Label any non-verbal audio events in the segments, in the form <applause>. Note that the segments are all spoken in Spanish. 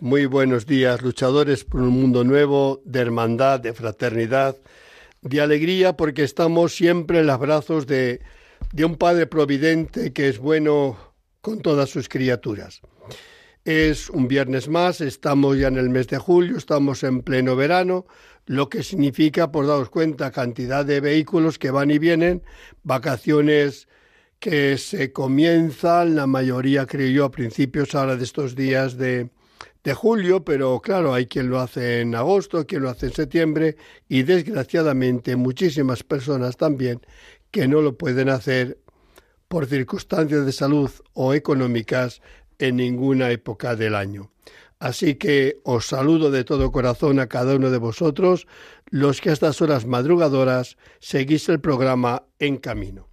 Muy buenos días, luchadores por un mundo nuevo, de hermandad, de fraternidad, de alegría, porque estamos siempre en los brazos de, de un Padre Providente que es bueno con todas sus criaturas. Es un viernes más, estamos ya en el mes de julio, estamos en pleno verano, lo que significa, por daros cuenta, cantidad de vehículos que van y vienen, vacaciones que se comienzan, la mayoría creo yo a principios ahora de estos días de, de julio, pero claro, hay quien lo hace en agosto, quien lo hace en septiembre y desgraciadamente muchísimas personas también que no lo pueden hacer por circunstancias de salud o económicas en ninguna época del año. Así que os saludo de todo corazón a cada uno de vosotros, los que a estas horas madrugadoras seguís el programa En Camino.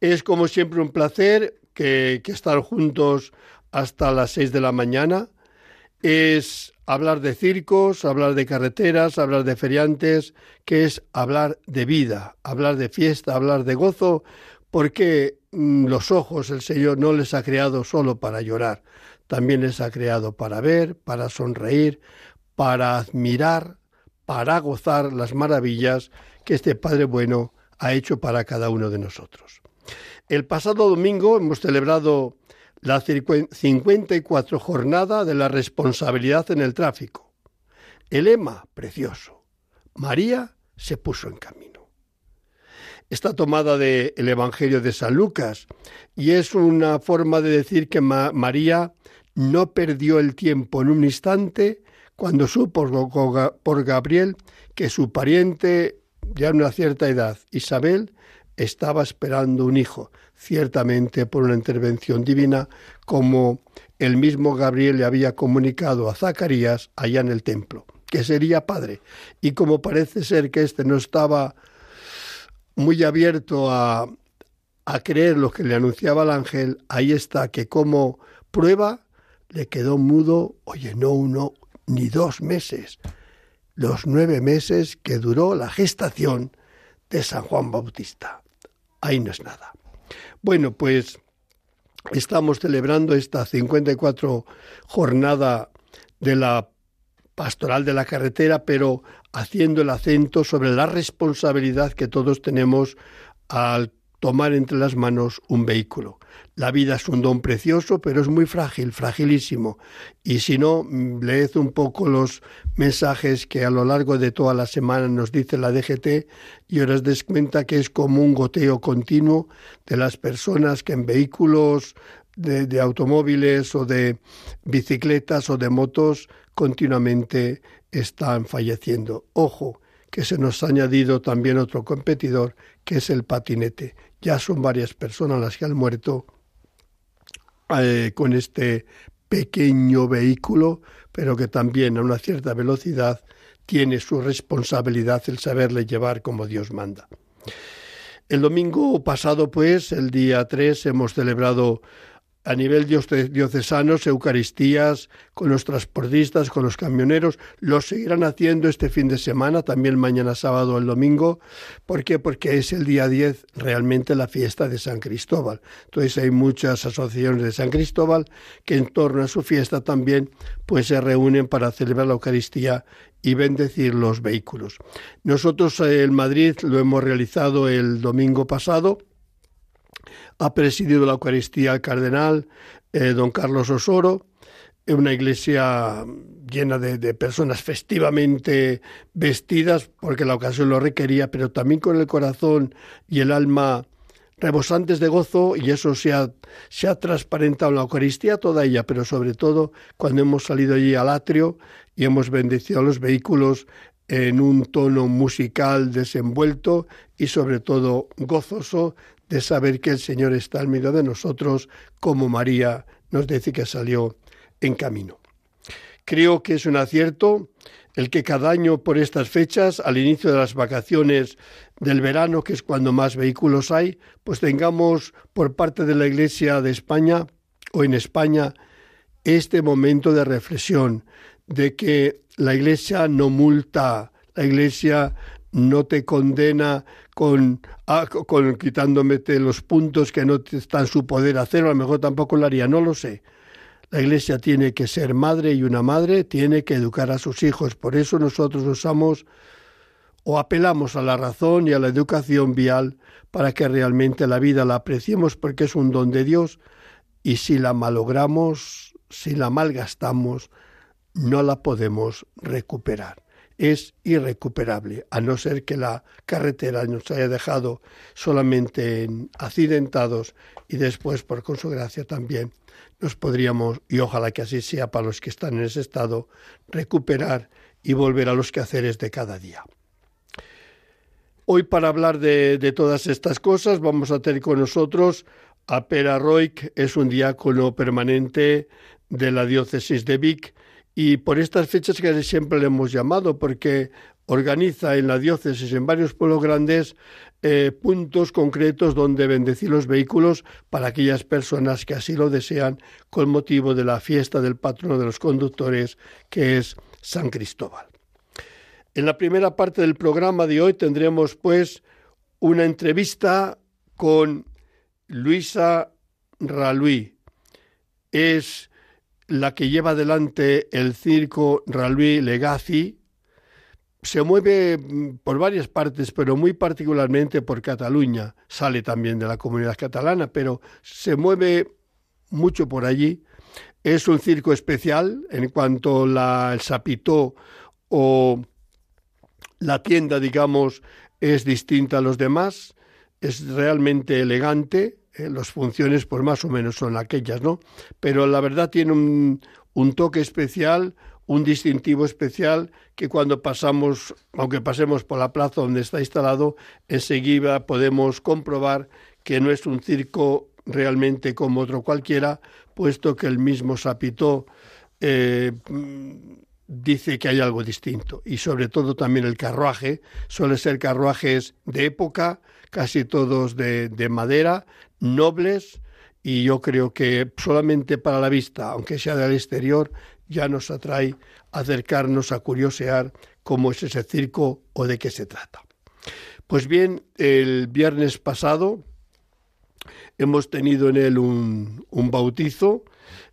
Es como siempre un placer que, estar juntos hasta las seis de la mañana. Es hablar de circos, hablar de carreteras, hablar de feriantes, que es hablar de vida, hablar de fiesta, hablar de gozo, porque mm, los ojos el Señor no les ha creado solo para llorar, también les ha creado para ver, para sonreír, para admirar, para gozar las maravillas que este Padre bueno ha hecho para cada uno de nosotros. El pasado domingo hemos celebrado la 54 jornada de la responsabilidad en el tráfico. El lema, precioso, María se puso en camino. Está tomada del Evangelio de San Lucas y es una forma de decir que María no perdió el tiempo en un instante cuando supo por Gabriel que su pariente, ya en una cierta edad, Isabel, estaba esperando un hijo, ciertamente por una intervención divina, como el mismo Gabriel le había comunicado a Zacarías allá en el templo, que sería padre. Y como parece ser que éste no estaba muy abierto a, a creer lo que le anunciaba el ángel, ahí está que como prueba le quedó mudo, oye, no uno ni dos meses, los nueve meses que duró la gestación de San Juan Bautista ahí no es nada. Bueno, pues estamos celebrando esta 54 jornada de la pastoral de la carretera, pero haciendo el acento sobre la responsabilidad que todos tenemos al tomar entre las manos un vehículo. La vida es un don precioso, pero es muy frágil, fragilísimo. Y si no, mm, leed un poco los mensajes que a lo largo de toda la semana nos dice la DGT y os des cuenta que es como un goteo continuo de las personas que en vehículos de, de automóviles o de bicicletas o de motos continuamente están falleciendo. Ojo, que se nos ha añadido también otro competidor, que es el patinete. Ya son varias personas las que han muerto eh, con este pequeño vehículo, pero que también a una cierta velocidad tiene su responsabilidad el saberle llevar como Dios manda. El domingo pasado, pues, el día 3, hemos celebrado a nivel diocesanos, Eucaristías con los transportistas, con los camioneros, lo seguirán haciendo este fin de semana, también mañana sábado el domingo. ¿Por qué? Porque es el día 10 realmente la fiesta de San Cristóbal. Entonces hay muchas asociaciones de San Cristóbal que en torno a su fiesta también pues se reúnen para celebrar la Eucaristía y bendecir los vehículos. Nosotros eh, en Madrid lo hemos realizado el domingo pasado ha presidido la Eucaristía el cardenal eh, don Carlos Osoro, una iglesia llena de, de, personas festivamente vestidas, porque la ocasión lo requería, pero también con el corazón y el alma rebosantes de gozo, y eso se ha, se ha transparentado en la Eucaristía toda ella, pero sobre todo cuando hemos salido allí al atrio y hemos bendecido a los vehículos en un tono musical desenvuelto y sobre todo gozoso de saber que el Señor está al medio de nosotros, como María nos dice que salió en camino. Creo que es un acierto el que cada año por estas fechas, al inicio de las vacaciones del verano, que es cuando más vehículos hay, pues tengamos por parte de la Iglesia de España o en España este momento de reflexión, de que la Iglesia no multa, la Iglesia no te condena con, ah, quitándome los puntos que no está en su poder hacer, a lo mejor tampoco lo haría, no lo sé. La Iglesia tiene que ser madre y una madre tiene que educar a sus hijos. Por eso nosotros usamos o apelamos a la razón y a la educación vial para que realmente la vida la apreciemos porque es un don de Dios y si la malogramos, si la malgastamos, no la podemos recuperar. Es irrecuperable, a no ser que la carretera nos haya dejado solamente en accidentados y después, por con su gracia también, nos podríamos, y ojalá que así sea para los que están en ese estado, recuperar y volver a los quehaceres de cada día. Hoy para hablar de, todas estas cosas vamos a tener con nosotros a Pera Roig, es un diácono permanente de la diócesis de Vic y por estas fechas que siempre le hemos llamado, porque organiza en la diócesis, en varios pueblos grandes, eh, puntos concretos donde bendecir los vehículos para aquellas personas que así lo desean con motivo de la fiesta del patrono de los conductores, que es San Cristóbal. En la primera parte del programa de hoy tendremos pues una entrevista con Luisa Raluí. Es la que lleva adelante el circo Raluí Legacy, se mueve mm, por varias partes, pero muy particularmente por Cataluña. Sale también de la comunidad catalana, pero se mueve mucho por allí. Es un circo especial en cuanto la, el sapito o la tienda, digamos, es distinta a los demás. Es realmente elegante. Eh, las funciones, pues más o menos son aquellas, ¿no? Pero la verdad tiene un, toque especial, un distintivo especial que cuando pasamos, aunque pasemos por la plaza donde está instalado, enseguida podemos comprobar que no es un circo realmente como otro cualquiera, puesto que el mismo Sapitó eh, dice que hay algo distinto. Y sobre todo también el carruaje, suele ser carruajes de época, casi todos de, de madera, nobles, y yo creo que solamente para la vista, aunque sea del exterior, ya nos atrae acercarnos a curiosear cómo es ese circo o de qué se trata. Pues bien, el viernes pasado hemos tenido en él un, un bautizo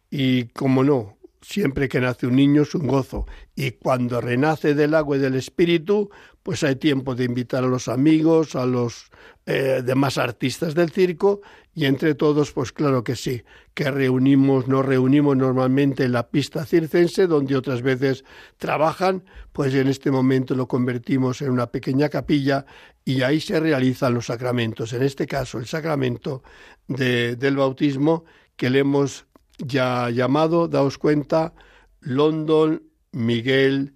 y, como no, siempre que nace un niño es un gozo. Y cuando renace del agua y del espíritu, pues hay tiempo de invitar a los amigos, a los eh, demás artistas del circo y entre todos, pues claro que sí, que reunimos, nos reunimos normalmente en la pista circense, donde otras veces trabajan, pues en este momento lo convertimos en una pequeña capilla y ahí se realizan los sacramentos. En este caso, el sacramento del bautismo que le hemos ya llamado, daos cuenta, London Miguel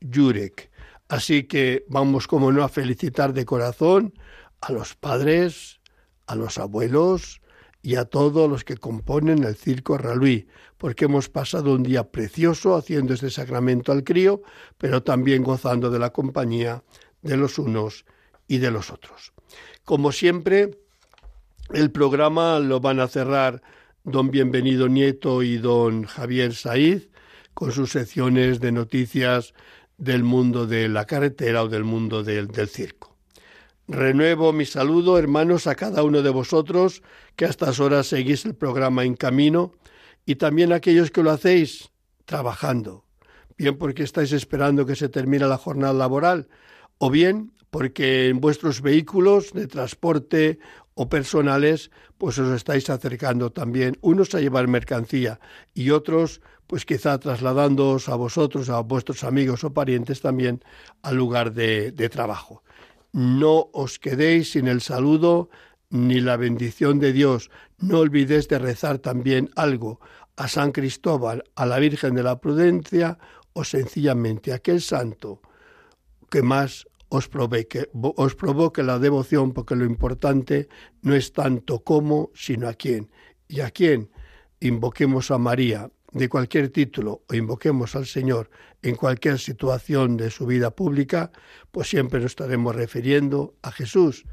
Jurek. Así que vamos, como no, a felicitar de corazón a los padres, a los abuelos y a todos los que componen el Circo Raluí, porque hemos pasado un día precioso haciendo este sacramento al crío, pero también gozando de la compañía de los unos y de los otros. Como siempre, el programa lo van a cerrar don Bienvenido Nieto y don Javier Saiz con sus secciones de noticias del mundo de la carretera o del mundo del, circo. Renuevo mi saludo, hermanos, a cada uno de vosotros que a estas horas seguís el programa en camino y también a aquellos que lo hacéis trabajando, bien porque estáis esperando que se termine la jornada laboral o bien porque en vuestros vehículos de transporte o personales pues os estáis acercando también unos a llevar mercancía y otros pues quizá trasladándoos a vosotros, a vuestros amigos o parientes también al lugar de, trabajo no os quedéis sin el saludo ni la bendición de Dios. No olvidéis de rezar también algo a San Cristóbal, a la Virgen de la Prudencia o sencillamente a aquel santo que más os provoque, os provoque la devoción, porque lo importante no es tanto cómo, sino a quién. Y a quién invoquemos a María, de cualquier título o invoquemos al Señor en cualquier situación de su vida pública, pues siempre nos estaremos refiriendo a Jesús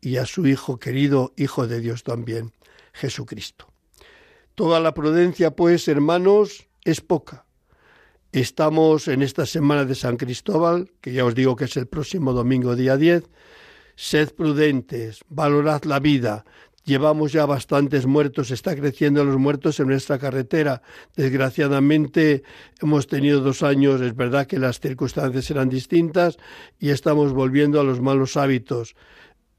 y a su Hijo querido, Hijo de Dios también, Jesucristo. Toda la prudencia, pues, hermanos, es poca. Estamos en esta semana de San Cristóbal, que ya os digo que es el próximo domingo día 10. Sed prudentes, valorad la vida, Llevamos ya bastantes muertos, está creciendo los muertos en nuestra carretera. Desgraciadamente hemos tenido dos años, es verdad que las circunstancias eran distintas y estamos volviendo a los malos hábitos.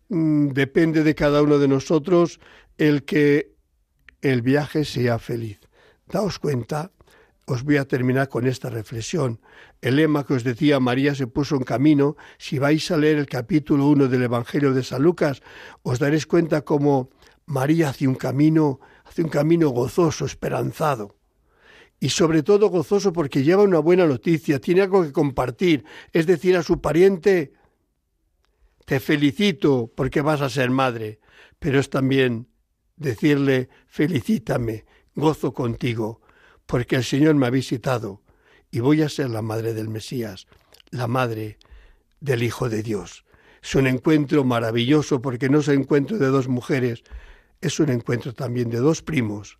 Mm, depende de cada uno de nosotros el que el viaje sea feliz. Daos cuenta, os voy a terminar con esta reflexión. El lema que os decía María se puso en camino, si vais a leer el capítulo 1 del Evangelio de San Lucas, os daréis cuenta cómo María hace un camino, hace un camino gozoso, esperanzado. Y sobre todo gozoso porque lleva una buena noticia, tiene algo que compartir, es decir, a su pariente, te felicito porque vas a ser madre, pero es también decirle, felicítame, gozo contigo, porque el Señor me ha visitado y voy a ser la madre del Mesías, la madre del Hijo de Dios. Es un encuentro maravilloso porque no es un encuentro de dos mujeres, es un encuentro también de dos primos,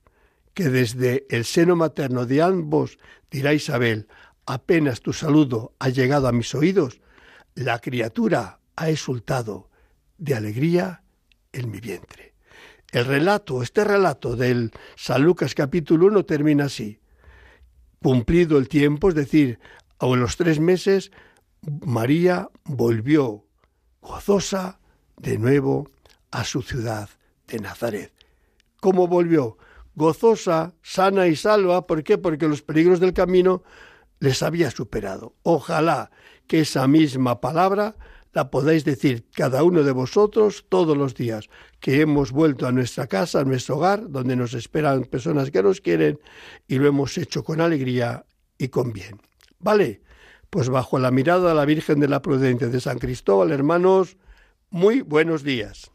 que desde el seno materno de ambos dirá Isabel, apenas tu saludo ha llegado a mis oídos, la criatura ha exultado de alegría en mi vientre. El relato, este relato del San Lucas capítulo 1 termina así. Cumplido el tiempo, es decir, a los tres meses, María volvió gozosa de nuevo a su ciudad de Nazaret. ¿Cómo volvió? Gozosa, sana y salva. ¿Por qué? Porque los peligros del camino les había superado. Ojalá que esa misma palabra la podáis decir cada uno de vosotros todos los días que hemos vuelto a nuestra casa, a nuestro hogar, donde nos esperan personas que nos quieren y lo hemos hecho con alegría y con bien. ¿Vale? Pues bajo la mirada de la Virgen de la Prudencia de San Cristóbal, hermanos, muy buenos días.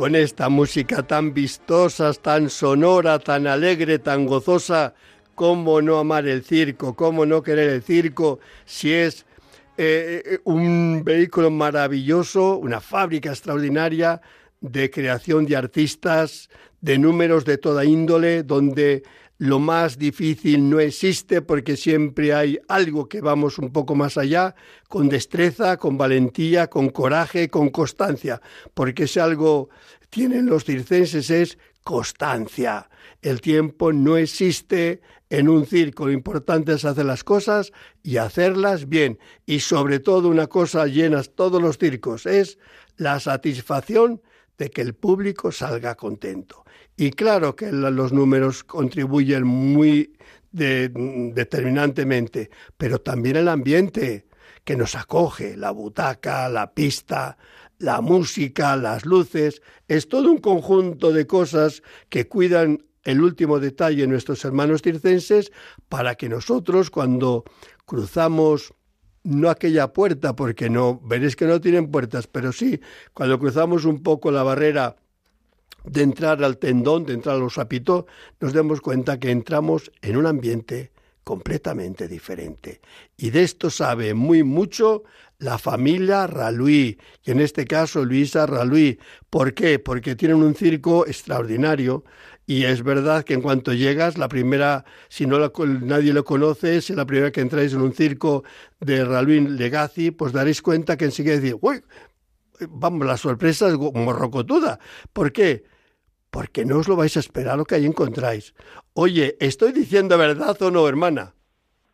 Con esta música tan vistosa, tan sonora, tan alegre, tan gozosa, ¿cómo no amar el circo? ¿Cómo no querer el circo si es eh, eh, un vehículo maravilloso, una fábrica extraordinaria de creación de artistas, de números de toda índole, donde lo más difícil no existe porque siempre hay algo que vamos un poco más allá, con destreza, con valentía, con coraje, con constancia, porque si algo tienen los circenses es constancia. El tiempo no existe en un circo, lo importante es hacer las cosas y hacerlas bien. Y sobre todo una cosa llena todos los circos es la satisfacción de que el público salga contento. Y claro que los números contribuyen muy determinantemente, pero también el ambiente que nos acoge, la butaca, la pista, la música, las luces, es todo un conjunto de cosas que cuidan el último detalle nuestros hermanos circenses para que nosotros cuando cruzamos no aquella puerta, porque no, veréis que no tienen puertas, pero sí, cuando cruzamos un poco la barrera de entrar al tendón, de entrar a los nos demos cuenta que entramos en un ambiente completamente diferente. Y de esto sabe muy mucho la familia Raluí, y en este caso Luisa Raluí. ¿Por qué? Porque tienen un circo extraordinario Y es verdad que en cuanto llegas, la primera, si no nadie lo conoce, si la primera que entráis en un circo de Raluín Legacy, pues daréis cuenta que enseguida decís, uy, vamos, la sorpresa es morrocotuda. ¿Por qué? Porque no os lo vais a esperar lo que ahí encontráis. Oye, ¿estoy diciendo verdad o no, hermana?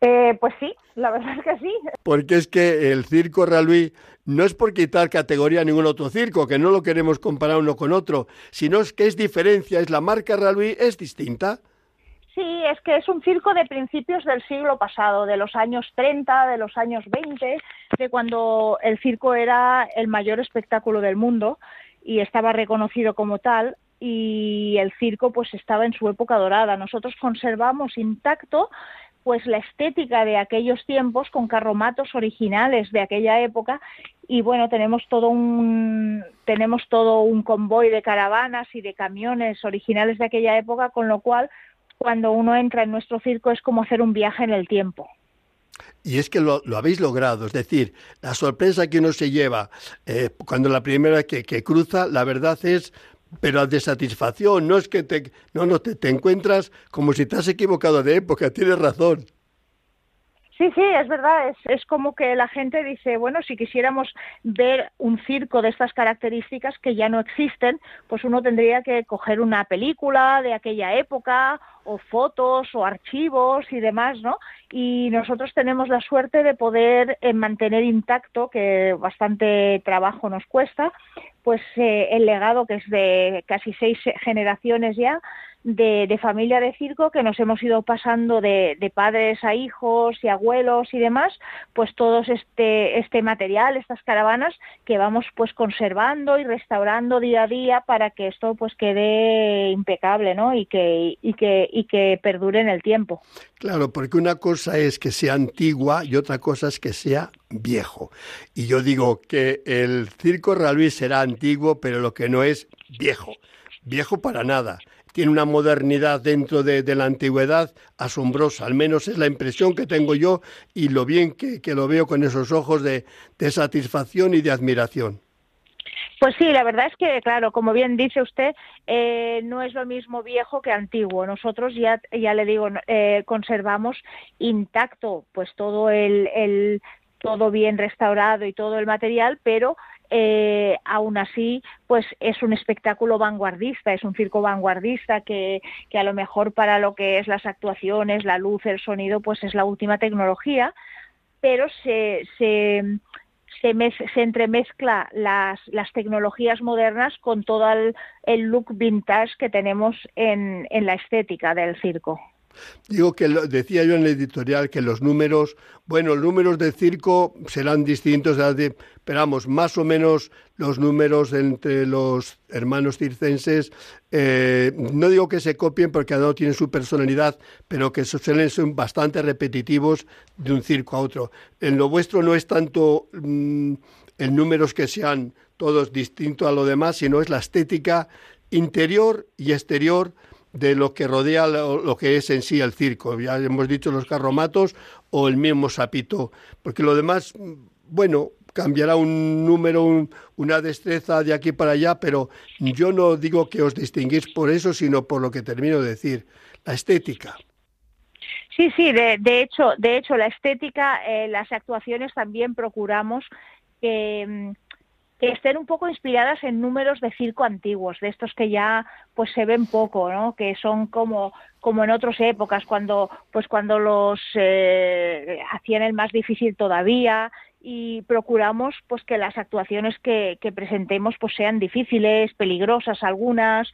Eh, pues sí, la verdad es que sí. Porque es que el circo Raluí no es por quitar categoría a ningún otro circo, que no lo queremos comparar uno con otro, sino es que es diferencia, es la marca Raluí, es distinta. Sí, es que es un circo de principios del siglo pasado, de los años 30, de los años 20, de cuando el circo era el mayor espectáculo del mundo y estaba reconocido como tal y el circo pues estaba en su época dorada. Nosotros conservamos intacto pues la estética de aquellos tiempos con carromatos originales de aquella época y bueno tenemos todo un tenemos todo un convoy de caravanas y de camiones originales de aquella época con lo cual cuando uno entra en nuestro circo es como hacer un viaje en el tiempo. Y es que lo, habéis logrado, es decir, la sorpresa que uno se lleva eh, cuando la primera que, que cruza, la verdad es pero de satisfacción, no es que te, no, no, te, te encuentras como si te has equivocado de época, tienes razón. Sí, sí, es verdad. Es, es, como que la gente dice, bueno, si quisiéramos ver un circo de estas características que ya no existen, pues uno tendría que coger una película de aquella época o fotos o archivos y demás, ¿no? Y nosotros tenemos la suerte de poder eh, mantener intacto, que bastante trabajo nos cuesta, pues eh, el legado que es de casi seis generaciones ya de, familia de circo que nos hemos ido pasando de, padres a hijos y abuelos y demás, pues todo este, este material, estas caravanas que vamos pues conservando y restaurando día a día para que esto pues quede impecable, ¿no? Y que, y que, y que perdure en el tiempo. Claro, porque una cosa es que sea antigua y otra cosa es que sea viejo. Y yo digo que el circo Raluí será antiguo, pero lo que no es viejo. Viejo para nada tiene una modernidad dentro de, la antigüedad asombrosa, al menos es la impresión que tengo yo y lo bien que, lo veo con esos ojos de, satisfacción y de admiración. Pues sí, la verdad es que, claro, como bien dice usted, eh, no es lo mismo viejo que antiguo. Nosotros ya, ya le digo, eh, conservamos intacto, pues todo el, el, todo bien restaurado y todo el material, pero eh, aún así, pues es un espectáculo vanguardista, es un circo vanguardista que, que a lo mejor para lo que es las actuaciones, la luz, el sonido, pues es la última tecnología, pero se, se, se, entremezcla las, las, tecnologías modernas con todo el, el look vintage que tenemos en, en la estética del circo. Digo que decía yo en el editorial que los números, bueno, los números de circo serán distintos, más o menos los números entre los hermanos circenses, eh, no digo que se copien porque cada uno tiene su personalidad, pero que suelen ser bastante repetitivos de un circo a otro. En lo vuestro no es tanto mm, en números que sean todos distintos a lo demás, sino es la estética interior y exterior de lo que rodea lo, que es en sí el circo. Ya hemos dicho los carromatos o el mismo sapito, porque lo demás, bueno, cambiará un número, una destreza de aquí para allá, pero yo no digo que os distinguís por eso, sino por lo que termino de decir, la estética. Sí, sí, de, de hecho, de hecho, la estética, eh, las actuaciones también procuramos que mm, que estén un poco inspiradas en números de circo antiguos, de estos que ya pues se ven poco, ¿no? Que son como como en otras épocas cuando pues cuando los eh, hacían el más difícil todavía y procuramos pues que las actuaciones que, presentemos pues sean difíciles, peligrosas algunas,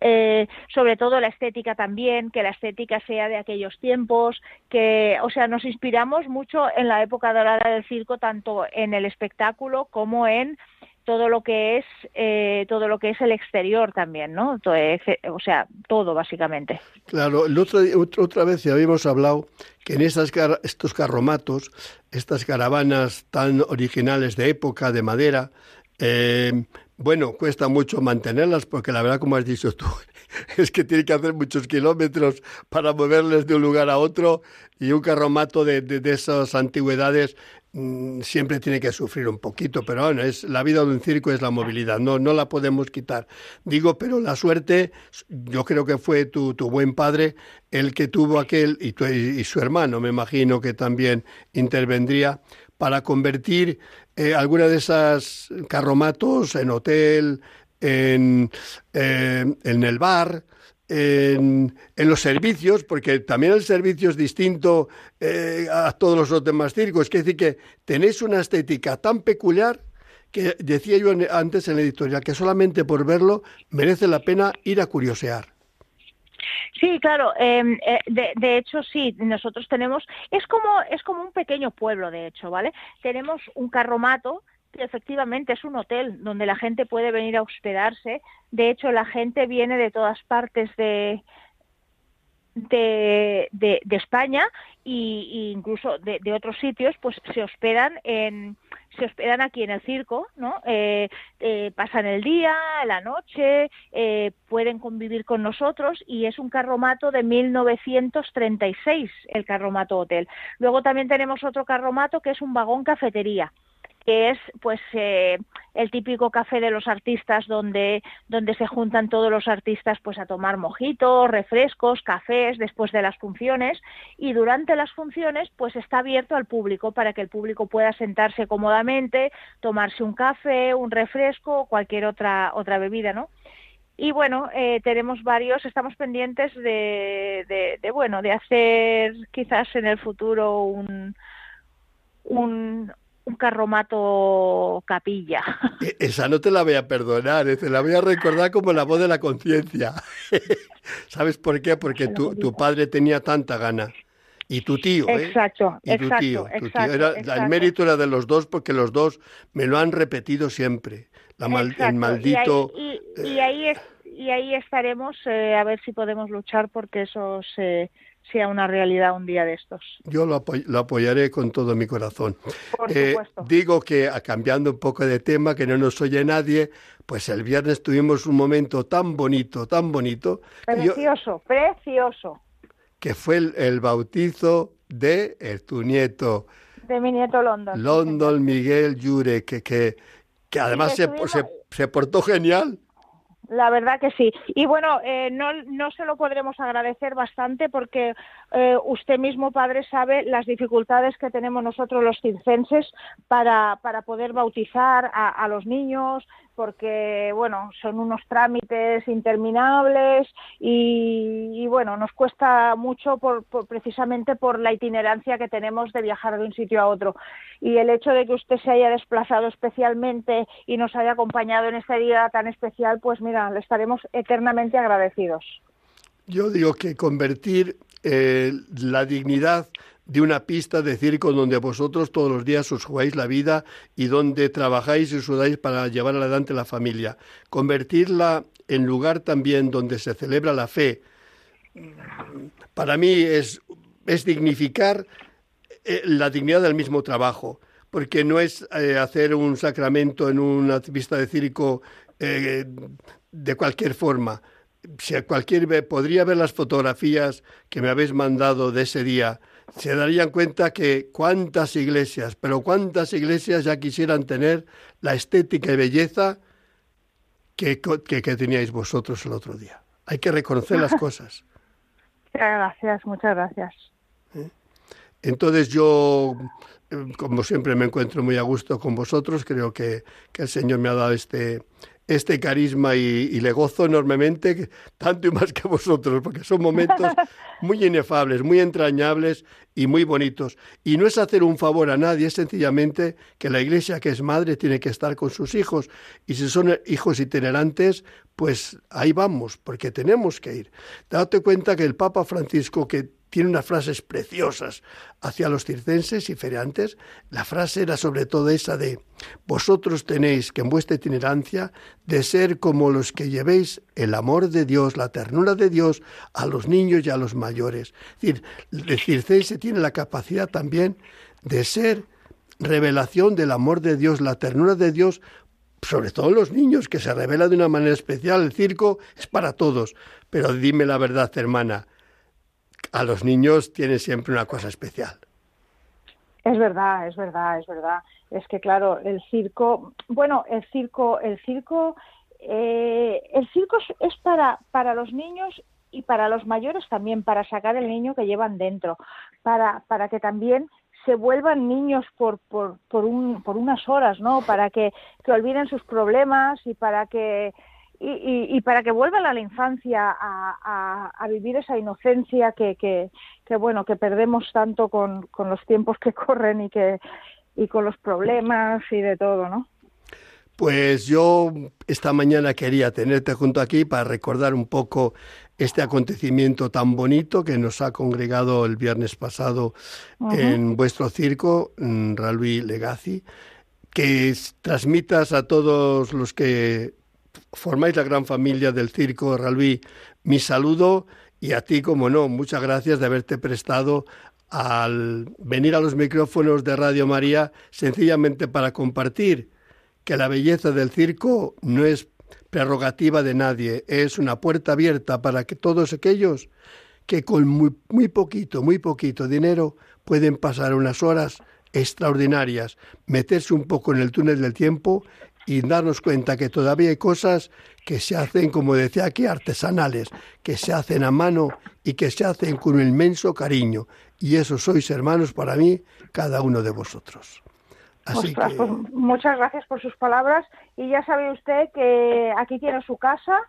eh, sobre todo la estética también, que la estética sea de aquellos tiempos, que, o sea, nos inspiramos mucho en la época dorada del circo, tanto en el espectáculo como en todo lo que es eh, todo lo que es el exterior también, ¿no? o sea, todo básicamente. Claro, el otro, otra vez ya habíamos hablado que en estas, estos carromatos, estas caravanas tan originales de época, de madera, eh, bueno, cuesta mucho mantenerlas porque la verdad, como has dicho tú, <laughs> es que tiene que hacer muchos kilómetros para moverles de un lugar a otro y un carromato de, de, esas antigüedades mm, siempre tiene que sufrir un poquito, pero bueno, es, la vida de un circo es la movilidad, no, no la podemos quitar. Digo, pero la suerte, yo creo que fue tu, tu buen padre el que tuvo aquel, y, y su hermano, me imagino que también intervendría, para convertir eh, alguna de esas carromatos en hotel, en, eh, en el bar, en, los servicios, porque también el servicio es distinto eh, a todos los demás circos. Es decir, que tenéis una estética tan peculiar que decía yo antes en la editorial que solamente por verlo merece la pena ir a curiosear. Sí, claro. Em, eh, de, de, hecho, sí. Nosotros tenemos es como es como un pequeño pueblo, de hecho, ¿vale? Tenemos un carromato efectivamente es un hotel donde la gente puede venir a hospedarse. De hecho, la gente viene de todas partes de de, de, España y, incluso de, de, otros sitios, pues se hospedan en se hospedan aquí en el circo, ¿no? Eh, eh, pasan el día, la noche, eh, pueden convivir con nosotros y es un carromato de 1936, el carromato hotel. Luego también tenemos otro carromato que es un vagón cafetería que es pues eh, el típico café de los artistas donde donde se juntan todos los artistas pues a tomar mojitos, refrescos, cafés después de las funciones y durante las funciones pues está abierto al público para que el público pueda sentarse cómodamente, tomarse un café, un refresco o cualquier otra otra bebida, ¿no? Y bueno, eh, tenemos varios, estamos pendientes de, de, de, bueno, de hacer quizás en el futuro un, un, un carromato capilla. E, esa no te la voy a perdonar, ¿eh? te la voy a recordar como la voz de la conciencia. <laughs> ¿Sabes por qué? Porque tu, tu padre tenía tanta gana. Y tu tío, ¿eh? Exacto, y tu exacto, tío, tu exacto, tío. Era, exacto. El mérito era de los dos porque los dos me lo han repetido siempre. La mal, el maldito... Y ahí, y, y ahí, es, y ahí estaremos eh, a ver si podemos luchar porque eso se sea una realidad un día de estos. Yo lo, apoy lo apoyaré con todo mi corazón. Por Eh, supuesto. digo que, cambiando un poco de tema, que no nos oye nadie, pues el viernes tuvimos un momento tan bonito, tan bonito, yo- Precioso, precioso. que fue el, el bautizo de eh, tu nieto, De mi nieto London. London Miguel Llure, que, que, que además se, se portó genial. La verdad que sí. Y bueno, eh, no, no se lo podremos agradecer bastante porque eh, usted mismo, padre, sabe las dificultades que tenemos nosotros los circenses para, para poder bautizar a, a los niños, porque, bueno, son unos trámites interminables y, y, bueno, nos cuesta mucho por, por- precisamente por la itinerancia que tenemos de viajar de un sitio a otro. Y el hecho de que usted se haya desplazado especialmente y nos haya acompañado en este día tan especial, pues mira, le estaremos eternamente agradecidos. Yo digo que convertir eh, la dignidad de una pista de circo donde vosotros todos los días os jugáis la vida y donde trabajáis y sudáis para llevar adelante la familia, convertirla en lugar también donde se celebra la fe, para mí es, es dignificar eh, la dignidad del mismo trabajo, porque no es eh, hacer un sacramento en una pista de circo eh, de cualquier forma. Si cualquier podría ver las fotografías que me habéis mandado de ese día, se darían cuenta que cuántas iglesias, pero cuántas iglesias ya quisieran tener la estética y belleza que, que, que teníais vosotros el otro día. Hay que reconocer las <laughs> cosas. Gracias, muchas gracias. Entonces yo, eh, como siempre, me encuentro muy a gusto con vosotros. Creo que, que el Señor me ha dado este, este carisma y, y le gozo enormemente, tanto y más que vosotros, porque son momentos <laughs> muy inefables, muy entrañables y muy bonitos. Y no es hacer un favor a nadie, es sencillamente que la iglesia que es madre tiene que estar con sus hijos. Y si son hijos itinerantes, pues ahí vamos, porque tenemos que ir. Date cuenta que el Papa Francisco, que tiene unas frases preciosas hacia los circenses y feriantes. La frase era sobre todo esa de vosotros tenéis que en vuestra itinerancia de ser como los que llevéis el amor de Dios, la ternura de Dios a los niños y a los mayores. Es decir, el circense tiene la capacidad también de ser revelación del amor de Dios, la ternura de Dios sobre todo los niños, que se revela de una manera especial. El circo es para todos. Pero dime la verdad, hermana, a los niños tiene siempre una cosa especial. Es verdad, es verdad, es verdad. Es que claro, el circo, bueno, el circo, el circo, eh, el circo es para para los niños y para los mayores también, para sacar el niño que llevan dentro, para para que también se vuelvan niños por, por, por, un, por unas horas, ¿no? Para que, que olviden sus problemas y para que y, y, para que vuelvan a la infancia a, a, vivir esa inocencia que, que, que, bueno que perdemos tanto con, con los tiempos que <laughs> corren y que y con los problemas y de todo, ¿no? Pues yo esta mañana quería tenerte junto aquí para recordar un poco este acontecimiento tan bonito que nos ha congregado el viernes pasado en vuestro circo, Ralui Legacy, que transmitas a todos los que formáis la gran familia del circo Ralui mi saludo y a ti, como no, muchas gracias de haberte prestado al venir a los micrófonos de Radio María sencillamente para compartir que la belleza del circo no es prerrogativa de nadie, es una puerta abierta para que todos aquellos que con muy, muy poquito, muy poquito dinero pueden pasar unas horas extraordinarias, meterse un poco en el túnel del tiempo y darnos cuenta que todavía hay cosas que se hacen, como decía aquí, artesanales, que se hacen a mano y que se hacen con un inmenso cariño. Y eso sois hermanos para mí, cada uno de vosotros. Así pues muchas gracias por sus palabras y ya sabe usted que aquí tiene su casa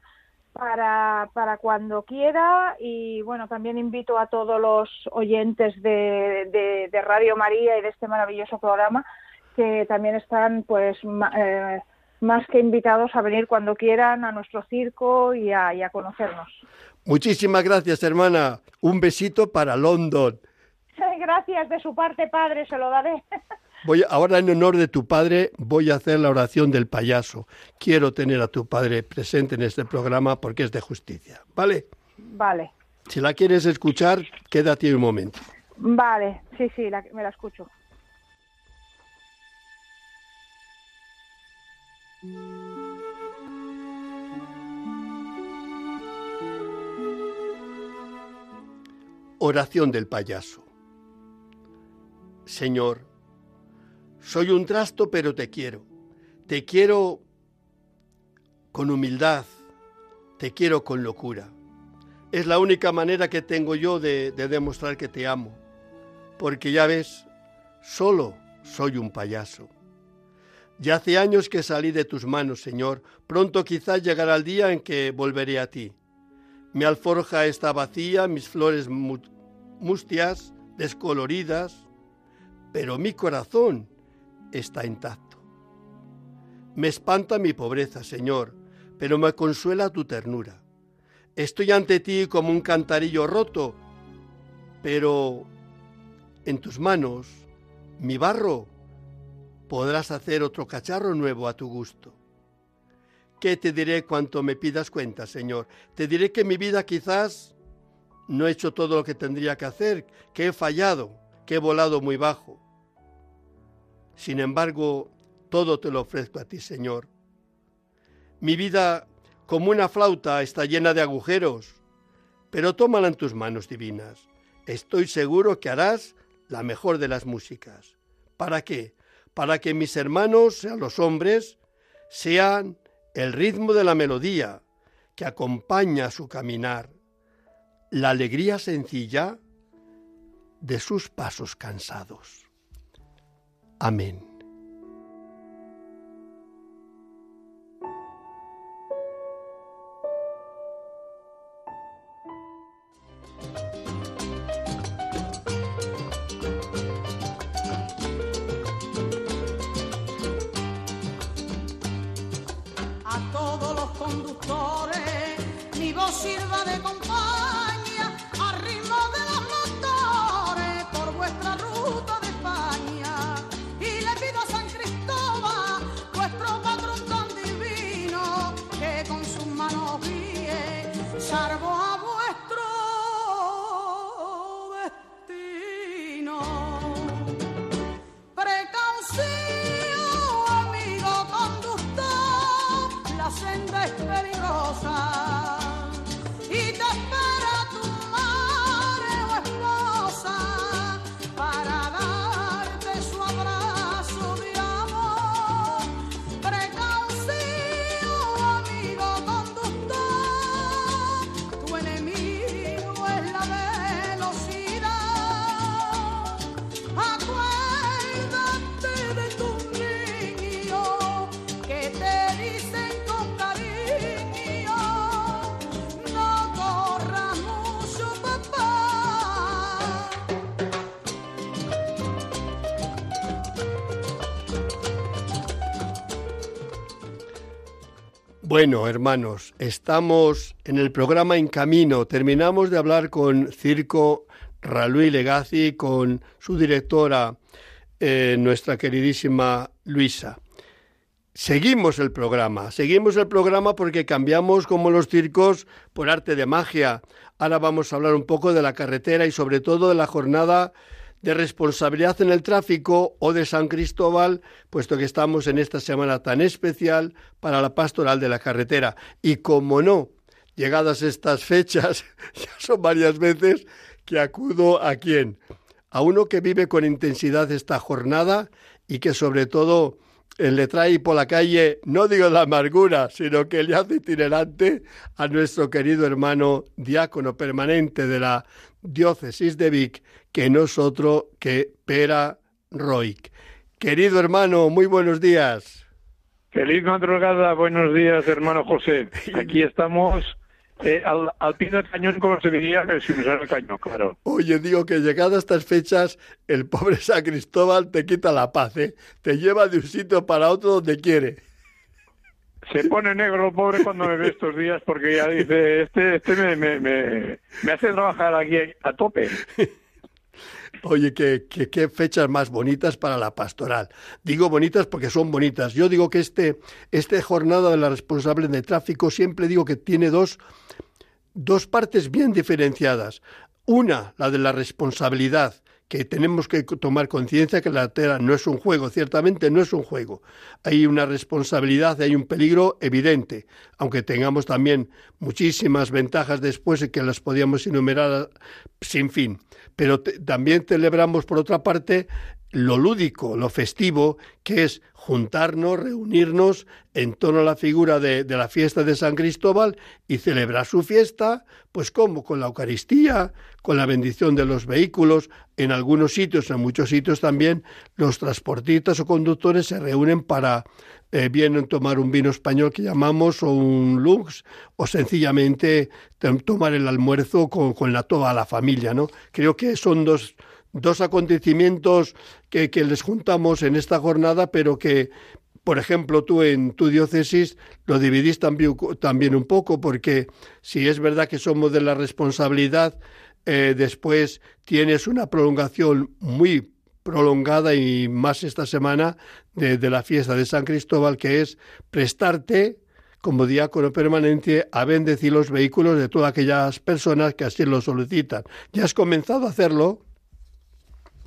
para, para cuando quiera y bueno, también invito a todos los oyentes de, de Radio María y de este maravilloso programa que también están pues eh, más que invitados a venir cuando quieran a nuestro circo y a, y a conocernos. Muchísimas gracias, hermana. Un besito para London. <laughs> Gracias de su parte, padre, se lo daré. <laughs> Voy, ahora en honor de tu padre voy a hacer la oración del payaso. Quiero tener a tu padre presente en este programa porque es de justicia. ¿Vale? Vale. Si la quieres escuchar, quédate un momento. Vale, sí, sí, me la escucho. Oración del payaso. Señor, soy un trasto pero te quiero. Te quiero con humildad, te quiero con locura. Es la única manera que tengo yo de, de demostrar que te amo, porque ya ves, solo soy un payaso. Ya hace años que salí de tus manos, Señor. Pronto quizás llegará el día en que volveré a ti. Mi alforja está vacía, mis flores mustias, descoloridas, pero mi corazón está intacto. Me espanta mi pobreza, Señor, pero me consuela tu ternura. Estoy ante ti como un cantarillo roto, pero en tus manos mi barro podrás hacer otro cacharro nuevo a tu gusto. ¿Qué te diré cuanto me pidas cuenta, Señor? Te diré que mi vida quizás no he hecho todo lo que tendría que hacer, que he fallado, que he volado muy bajo. Sin embargo, todo te lo ofrezco a ti, Señor. Mi vida, como una flauta, está llena de agujeros, pero tómala en tus manos divinas. Estoy seguro que harás la mejor de las músicas. ¿Para qué? Para que mis hermanos, sean los hombres, sean el ritmo de la melodía que acompaña su caminar, la alegría sencilla de sus pasos cansados. Amén. Es peligrosa Bueno, hermanos, estamos en el programa En Camino. Terminamos de hablar con Circo Raluí Legazzi, con su directora, eh, nuestra queridísima Luisa. Seguimos el programa, seguimos el programa porque cambiamos como los circos por arte de magia. Ahora vamos a hablar un poco de la carretera y sobre todo de la jornada de responsabilidad en el tráfico o de San Cristóbal, puesto que estamos en esta semana tan especial para la pastoral de la carretera. Y como no, llegadas estas fechas, <laughs> ya son varias veces que acudo a quién? A uno que vive con intensidad esta jornada y que sobre todo le trae por la calle, no digo la amargura, sino que le hace itinerante a nuestro querido hermano diácono permanente de la diócesis de Vic, que no es otro que Pera Roig. Querido hermano, muy buenos días. Feliz madrugada, buenos días, hermano José. <laughs> Aquí estamos eh, al, pie del cañón, como se diría, sin usar el cañón, claro. Oye, digo que llegadas estas fechas, el pobre San Cristóbal te quita la paz, ¿eh? Te lleva de un sitio para otro donde quiere. Se pone negro el pobre cuando me ve estos días porque ya dice, este, este me, me, me, me hace trabajar aquí a tope. Oye, qué, fechas más bonitas para la pastoral. Digo bonitas porque son bonitas. Yo digo que este, esta jornada de la responsable de tráfico siempre digo que tiene dos, dos partes bien diferenciadas. Una, la de la responsabilidad, que tenemos que tomar conciencia que la tela no es un juego, ciertamente no es un juego. Hay una responsabilidad, hay un peligro evidente, aunque tengamos también muchísimas ventajas después que las podíamos enumerar sin fin. Pero también celebramos, por otra parte, lo lúdico, lo festivo, que es juntarnos, reunirnos en torno a la figura de, la fiesta de San Cristóbal y celebrar su fiesta, pues como con la Eucaristía, con la bendición de los vehículos. En algunos sitios, en muchos sitios también, los transportistas o conductores se reúnen para eh, vienen tomar un vino español que llamamos o un lux o sencillamente tomar el almuerzo con, con la, toda la familia, ¿no? Creo que son dos dos acontecimientos que, les juntamos en esta jornada, pero que, por ejemplo, tú en tu diócesis lo dividís también, también un poco, porque si es verdad que somos de la responsabilidad, eh, después tienes una prolongación muy prolongada y más esta semana de, la fiesta de San Cristóbal, que es prestarte como diácono permanente a bendecir los vehículos de todas aquellas personas que así lo solicitan. ¿Ya has comenzado a hacerlo?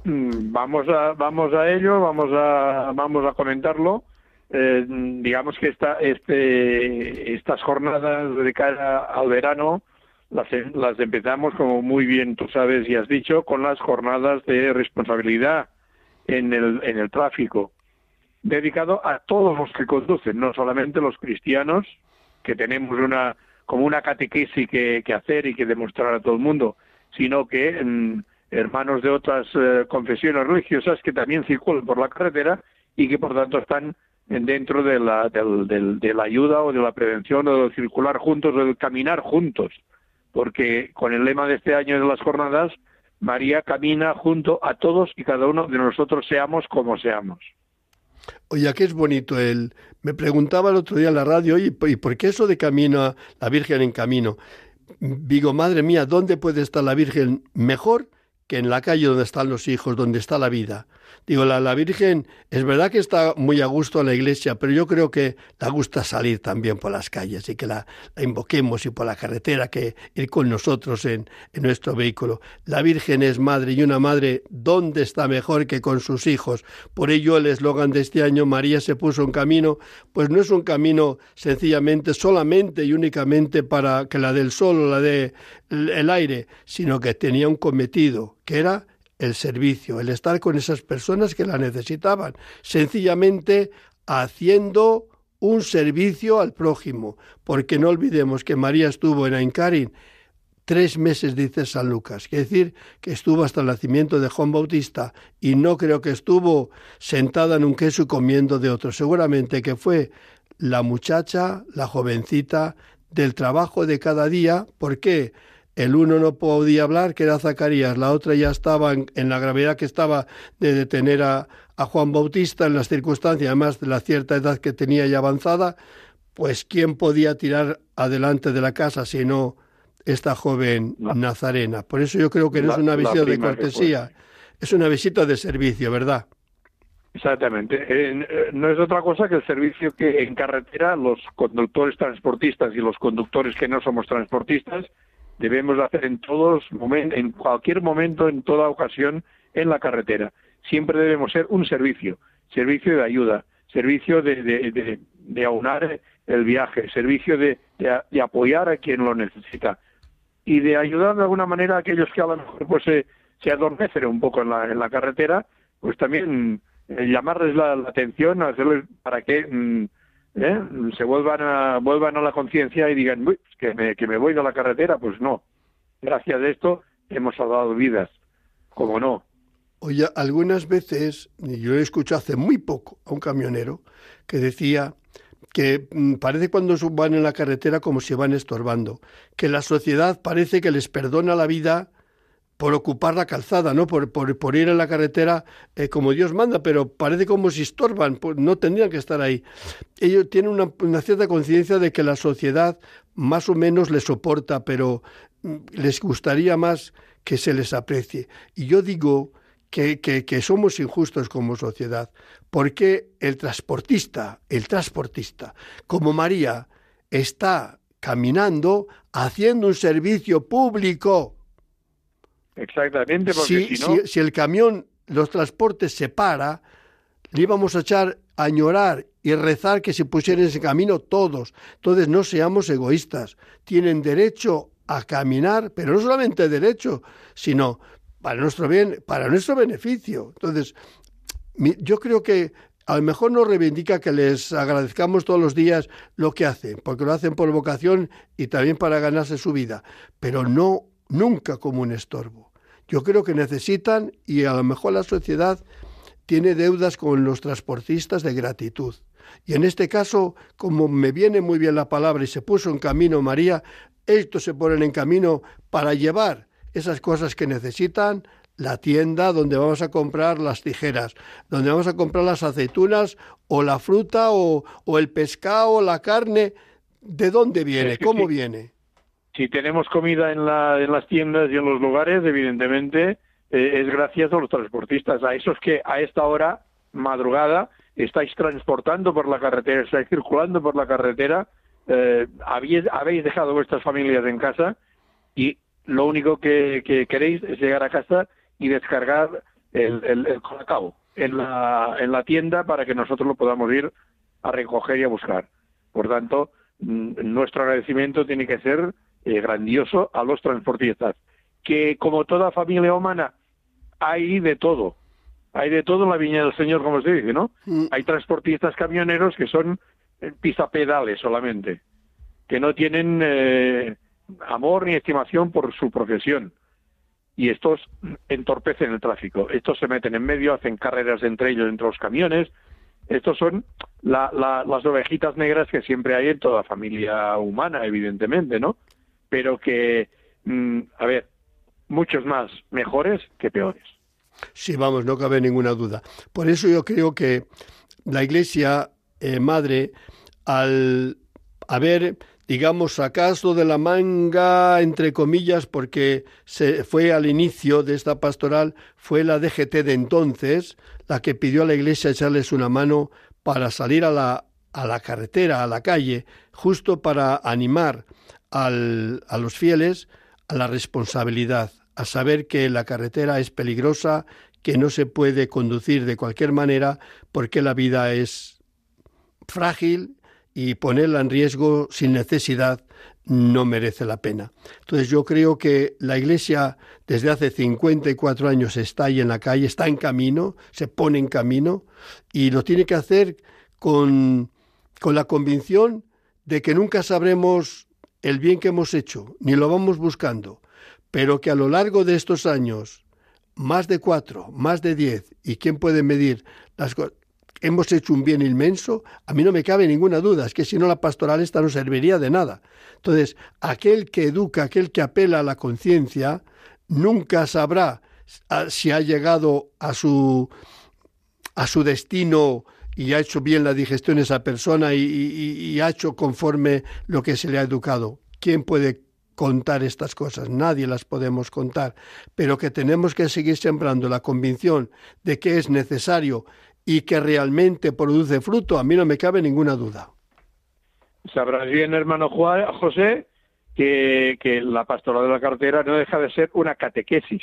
Mm, vamos a vamos a ello, vamos a vamos a comentarlo. Eh, digamos que esta, este, estas jornadas de cara al verano las, las empezamos, como muy bien tú sabes y has dicho, con las jornadas de responsabilidad en el, en el tráfico, dedicado a todos los que conducen, no solamente los cristianos, que tenemos una como una catequesis que, que hacer y que demostrar a todo el mundo, sino que mm, hermanos de otras eh, confesiones religiosas que también circulan por la carretera y que por tanto están dentro de la, de la ayuda o de la prevención o del circular juntos o del caminar juntos, porque con el lema de este año de las jornadas, María camina junto a todos y cada uno de nosotros seamos como seamos. Oye, qué es bonito él. Me preguntaba el otro día en la radio, ¿y por qué eso de camino, la Virgen en camino? Digo, madre mía, ¿dónde puede estar la Virgen mejor que en la calle donde están los hijos, donde está la vida. Digo, la, la, Virgen es verdad que está muy a gusto en la iglesia, pero yo creo que le gusta salir también por las calles y que la, invoquemos y por la carretera, que ir con nosotros en, en, nuestro vehículo. La Virgen es madre y una madre, ¿dónde está mejor que con sus hijos? Por ello el eslogan de este año, María se puso en camino, pues no es un camino sencillamente, solamente y únicamente para que la del sol o la de el aire, sino que tenía un cometido, que era el servicio, el estar con esas personas que la necesitaban, sencillamente haciendo un servicio al prójimo, porque no olvidemos que María estuvo en Aincarin tres meses, dice San Lucas, quiere decir que estuvo hasta el nacimiento de Juan Bautista y no creo que estuvo sentada en un queso comiendo de otro, seguramente que fue la muchacha, la jovencita del trabajo de cada día, ¿por qué? El uno no podía hablar, que era Zacarías, la otra ya estaba en, la gravedad que estaba de detener a, Juan Bautista en las circunstancias, además de la cierta edad que tenía ya avanzada, pues ¿quién podía tirar adelante de la casa si no esta joven nazarena? Por eso yo creo que no es una visita de cortesía, es una visita de servicio, ¿verdad? Exactamente. Eh, no es otra cosa que el servicio que en carretera los conductores transportistas y los conductores que no somos transportistas debemos hacer en todos en cualquier momento, en toda ocasión en la carretera. Siempre debemos ser un servicio, servicio de ayuda, servicio de, de, aunar el viaje, servicio de, de, apoyar a quien lo necesita y de ayudar de alguna manera a aquellos que a lo mejor pues, se, se adormecen un poco en la, en la carretera, pues también eh, llamarles la, atención, hacerles para que mm, ¿eh? se vuelvan a, vuelvan a la conciencia y digan, que, me, que me voy de la carretera, pues no. Gracias a esto hemos salvado vidas, como no. Oye, algunas veces, yo he escuchado hace muy poco a un camionero que decía que mm, parece cuando van en la carretera como si van estorbando, que la sociedad parece que les perdona la vida por ocupar la calzada, ¿no? Por, por, ir en la carretera eh, como Dios manda, pero parece como si estorban, pues no tendrían que estar ahí. Ellos tienen una, cierta conciencia de que la sociedad más o menos les soporta, pero mm, les gustaría más que se les aprecie. Y yo digo que, que, que somos injustos como sociedad, porque el transportista, el transportista, como María, está caminando haciendo un servicio público, Exactamente, porque si, no... si, el camión, los transportes se para, le íbamos a echar a llorar y rezar que se pusieran en ese camino todos. Entonces no seamos egoístas. Tienen derecho a caminar, pero no solamente derecho, sino para nuestro bien, para nuestro beneficio. Entonces, yo creo que a lo mejor nos reivindica que les agradezcamos todos los días lo que hacen, porque lo hacen por vocación y también para ganarse su vida, pero no nunca como un estorbo. Yo creo que necesitan, y a lo mejor la sociedad tiene deudas con los transportistas de gratitud. Y en este caso, como me viene muy bien la palabra y se puso en camino María, estos se ponen en camino para llevar esas cosas que necesitan, la tienda donde vamos a comprar las tijeras, donde vamos a comprar las aceitunas o la fruta o, o el pescado o la carne. ¿De dónde viene? ¿Cómo viene? Si tenemos comida en, la, en las tiendas y en los lugares, evidentemente eh, es gracias a los transportistas, a esos que a esta hora, madrugada, estáis transportando por la carretera, estáis circulando por la carretera, eh, habéis, habéis, dejado vuestras familias en casa y lo único que, queréis es llegar a casa y descargar el, el, el en la, en la tienda para que nosotros lo podamos ir a recoger y a buscar. Por tanto, nuestro agradecimiento tiene que ser eh, grandioso a los transportistas. Que como toda familia humana hay de todo. Hay de todo en la viña del Señor, como se dice, ¿no? Mm. Hay transportistas camioneros que son eh, pisapedales solamente, que no tienen eh, amor ni estimación por su profesión. Y estos entorpecen el tráfico. Estos se meten en medio, hacen carreras entre ellos, entre los camiones. Estos son las ovejitas negras que siempre hay en toda familia humana, evidentemente, ¿no? Pero que, mm, a ver, muchos más mejores que peores. Sí, vamos, no cabe ninguna duda. Por eso yo creo que la Iglesia eh, Madre, al haber, digamos, sacado de la manga, entre comillas, porque se fue al inicio de esta pastoral, fue la DGT de entonces, la que pidió a la Iglesia echarles una mano para salir a la, a la carretera, a la calle, justo para animar al, a los fieles a la responsabilidad, a saber que la carretera es peligrosa, que no se puede conducir de cualquier manera porque la vida es frágil y ponerla en riesgo sin necesidad no merece la pena. Entonces yo creo que la Iglesia desde hace 54 años está ahí en la calle, está en camino, se pone en camino y lo tiene que hacer con, con la convicción de que nunca sabremos el bien que hemos hecho, ni lo vamos buscando, pero que a lo largo de estos años, más de cuatro, más de diez, y quién puede medir las cosas, hemos hecho un bien inmenso, a mí no me cabe ninguna duda, es que si no la pastoral esta no serviría de nada. Entonces, aquel que educa, aquel que apela a la conciencia, nunca sabrá si ha llegado a su, a su destino y ha hecho bien la digestión esa persona y, ha hecho conforme lo que se le ha educado. ¿Quién puede contar estas cosas? Nadie las podemos contar, pero que tenemos que seguir sembrando la convicción de que es necesario y que realmente produce fruto, a mí no me cabe ninguna duda. Sabrás bien, hermano José, que, la pastoral de la cartera no deja de ser una catequesis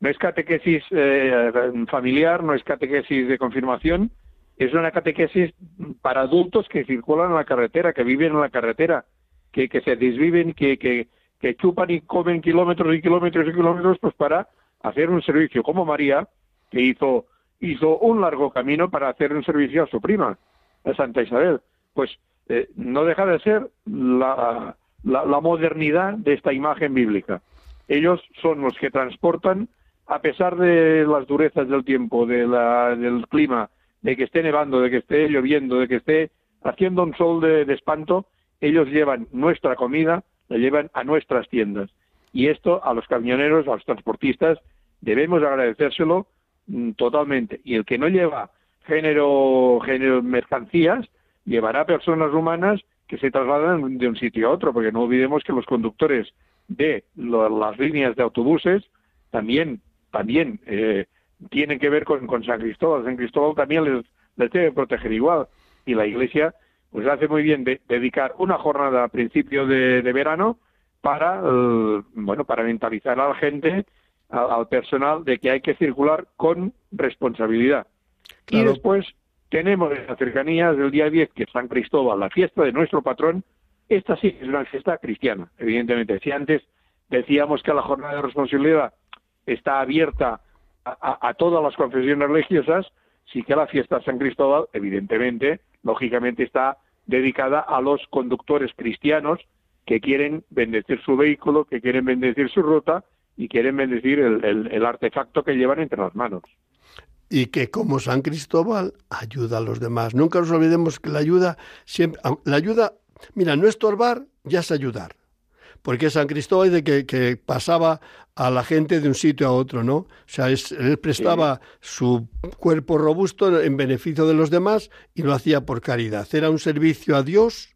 no es catequesis eh, familiar, no es catequesis de confirmación, es una catequesis para adultos que circulan en la carretera, que viven en la carretera, que, que se desviven, que, que, que chupan y comen kilómetros y kilómetros y kilómetros pues para hacer un servicio, como María, que hizo, hizo un largo camino para hacer un servicio a su prima, a Santa Isabel. Pues eh, no deja de ser la, la, la modernidad de esta imagen bíblica. Ellos son los que transportan a pesar de las durezas del tiempo, de la, del clima, de que esté nevando, de que esté lloviendo, de que esté haciendo un sol de, espanto, ellos llevan nuestra comida, la llevan a nuestras tiendas. Y esto a los camioneros, a los transportistas, debemos agradecérselo mm, totalmente. Y el que no lleva género, género mercancías, llevará personas humanas que se trasladan de un sitio a otro, porque no olvidemos que los conductores de las líneas de autobuses también también eh, tienen que ver con, San Cristóbal. San Cristóbal también les, les debe proteger igual. Y la Iglesia pues hace muy bien de, dedicar una jornada a principio de, verano para, eh, bueno, para mentalizar a la gente, al personal, de que hay que circular con responsabilidad. Y después tenemos en las cercanías del día 10, que es San Cristóbal, la fiesta de nuestro patrón. Esta sí es una fiesta cristiana, evidentemente. Si antes decíamos que la jornada de responsabilidad está abierta a, todas las confesiones religiosas, sí que la fiesta de San Cristóbal, evidentemente, lógicamente está dedicada a los conductores cristianos que quieren bendecir su vehículo, que quieren bendecir su ruta y quieren bendecir el, artefacto que llevan entre las manos. Y que como San Cristóbal ayuda a los demás. Nunca nos olvidemos que la ayuda siempre, la ayuda, mira, no estorbar ya es ayudar porque San Cristóbal de que, pasaba a la gente de un sitio a otro, ¿no? O sea, él prestaba su cuerpo robusto en beneficio de los demás y lo hacía por caridad. Era un servicio a Dios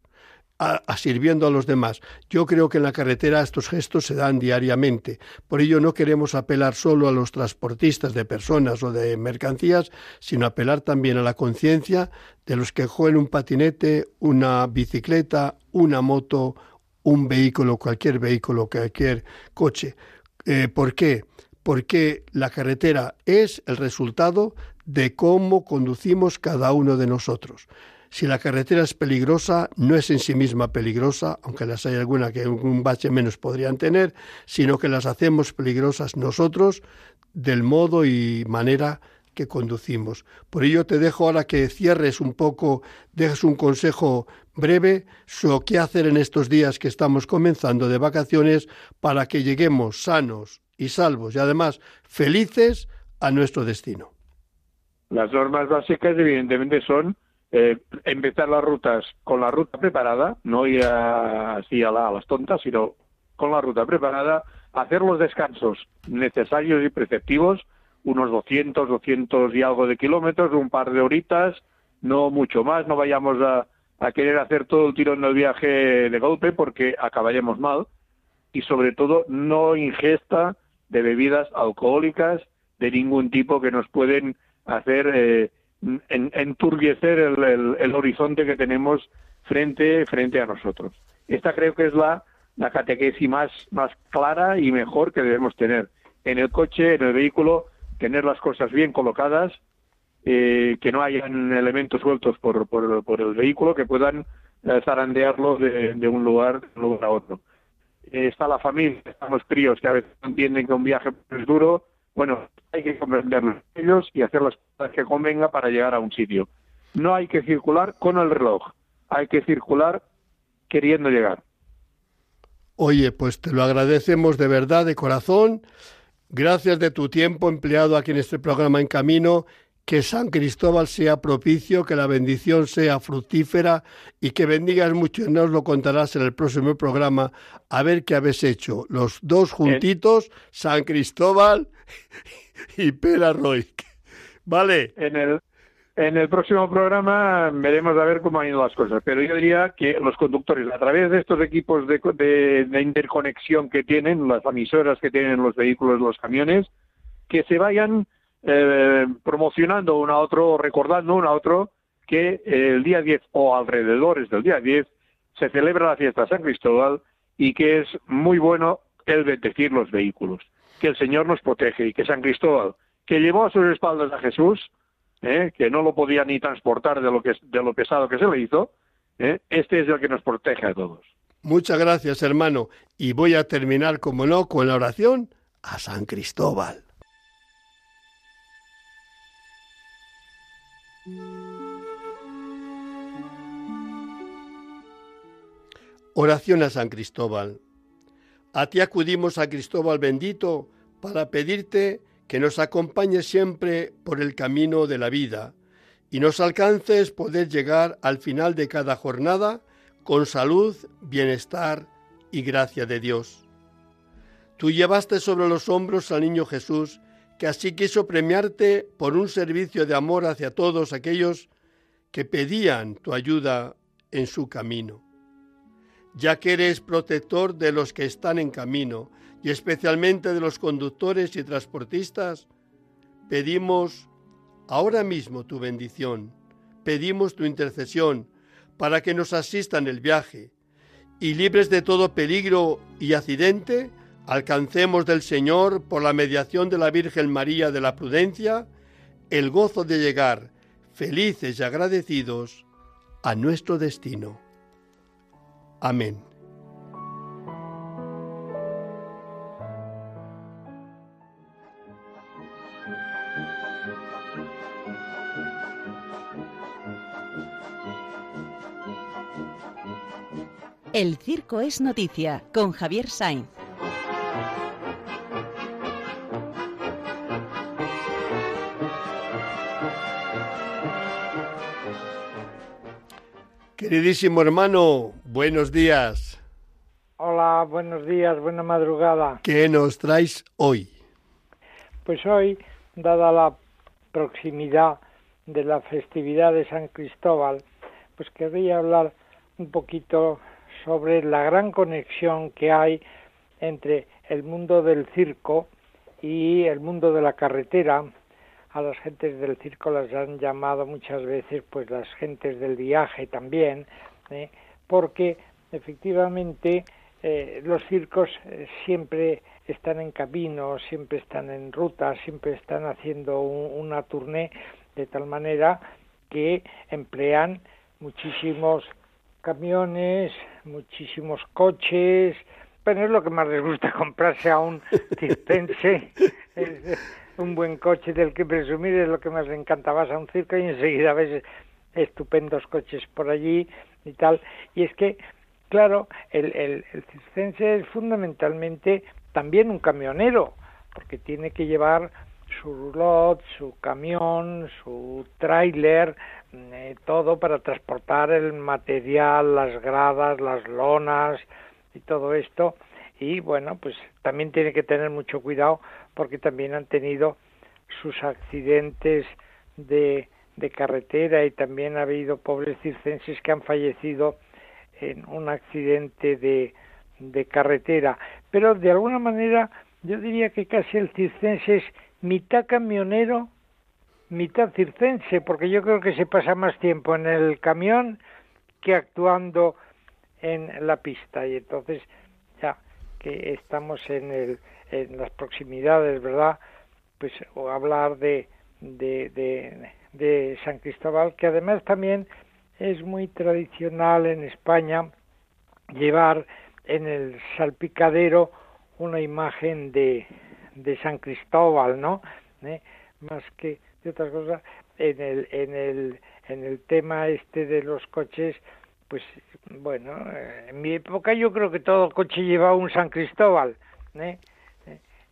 a, sirviendo a los demás. Yo creo que en la carretera estos gestos se dan diariamente. Por ello no queremos apelar solo a los transportistas de personas o de mercancías, sino apelar también a la conciencia de los que juegan un patinete, una bicicleta, una moto, un vehículo, cualquier vehículo, cualquier coche. Eh, ¿Por qué? Porque la carretera es el resultado de cómo conducimos cada uno de nosotros. Si la carretera es peligrosa, no es en sí misma peligrosa, aunque las hay alguna que un bache menos podrían tener, sino que las hacemos peligrosas nosotros del modo y manera que conducimos. Por ello te dejo ahora que cierres un poco, dejes un consejo breve sobre qué hacer en estos días que estamos comenzando de vacaciones para que lleguemos sanos y salvos y además felices a nuestro destino. Las normas básicas evidentemente son eh, empezar las rutas con la ruta preparada, no ir así a, a las tontas, sino con la ruta preparada, hacer los descansos necesarios y preceptivos, unos 200, 200 y algo de kilómetros, un par de horitas, no mucho más, no vayamos a, a querer hacer todo el tirón del viaje de golpe porque acabaremos mal y sobre todo no ingesta de bebidas alcohólicas de ningún tipo que nos pueden hacer eh, enturbiecer el, el, horizonte que tenemos frente, frente a nosotros. Esta creo que es la, la catequesis más, más clara y mejor que debemos tener. En el coche, en el vehículo, tener las cosas bien colocadas, eh, que no hayan elementos sueltos por, por, el vehículo que puedan eh, zarandearlo de, un lugar, a otro. Eh, está la familia, están los críos que a veces entienden que un viaje es duro. Bueno, hay que comprenderlos ellos y hacer las cosas que convenga para llegar a un sitio. No hay que circular con el reloj, hay que circular queriendo llegar. Oye, pues te lo agradecemos de verdad, de corazón. Gracias de tu tiempo empleado aquí en este programa En Camino que San Cristóbal sea propicio, que la bendición sea fructífera y que bendigas mucho. Nos lo contarás en el próximo programa a ver qué habéis hecho. Los dos juntitos, San Cristóbal <laughs> y Pera Roy. ¿Vale? En el, en el próximo programa veremos a ver cómo han ido las cosas, pero yo diría que los conductores, a través de estos equipos de, interconexión que tienen, las emisoras que tienen los vehículos, los camiones, que se vayan eh, promocionando uno a otro, recordando uno a otro que el día 10 o alrededores del día 10 se celebra la fiesta de San Cristóbal y que es muy bueno el bendecir los vehículos, que el Señor nos protege y que San Cristóbal, que llevó a sus espaldas a Jesús, ¿eh? que no lo podía ni transportar de lo, que, de lo pesado que se le hizo, ¿eh? este es el que nos protege a todos. Muchas gracias, hermano. Y voy a terminar, como no, con la oración a San Cristóbal. Oración a San Cristóbal. A ti acudimos a Cristóbal bendito para pedirte que nos acompañes siempre por el camino de la vida y nos alcances poder llegar al final de cada jornada con salud, bienestar y gracia de Dios. Tú llevaste sobre los hombros al niño Jesús, que así quiso premiarte por un servicio de amor hacia todos aquellos que pedían tu ayuda en su camino ya que eres protector de los que están en camino y especialmente de los conductores y transportistas, pedimos ahora mismo tu bendición, pedimos tu intercesión para que nos asistan el viaje y libres de todo peligro y accidente, alcancemos del Señor, por la mediación de la Virgen María de la Prudencia, el gozo de llegar felices y agradecidos a nuestro destino. Amén. El circo es noticia con Javier Sainz. Queridísimo hermano, buenos días. Hola, buenos días, buena madrugada. ¿Qué nos traes hoy? Pues hoy, dada la proximidad de la festividad de San Cristóbal, pues querría hablar un poquito sobre la gran conexión que hay entre el mundo del circo y el mundo de la carretera, a las gentes del circo las han llamado muchas veces pues las gentes del viaje también, ¿eh? porque efectivamente eh, los circos eh, siempre están en camino, siempre están en ruta, siempre están haciendo una tournée de tal manera que emplean muchísimos camiones, muchísimos coches, pero es lo que más les gusta <laughs> comprarse a un circense <laughs> un buen coche del que presumir es lo que más le encanta. Vas a un circo y enseguida ves estupendos coches por allí y tal. Y es que, claro, el, el, el circense es fundamentalmente también un camionero, porque tiene que llevar su roulotte, su camión, su tráiler, eh, todo para transportar el material, las gradas, las lonas y todo esto. Y bueno, pues también tiene que tener mucho cuidado porque también han tenido sus accidentes de, de carretera y también ha habido pobres circenses que han fallecido en un accidente de, de carretera. Pero de alguna manera yo diría que casi el circense es mitad camionero, mitad circense, porque yo creo que se pasa más tiempo en el camión que actuando en la pista. Y entonces, ya que estamos en el en las proximidades, ¿verdad? Pues o hablar de, de, San Cristóbal, que además también es muy tradicional en España llevar en el salpicadero una imagen de, de San Cristóbal, ¿no? ¿Eh? Más que de otras cosas, en el, en el, en el tema este de los coches, pues bueno, eh, en mi época yo creo que todo coche llevaba un San Cristóbal, ¿eh?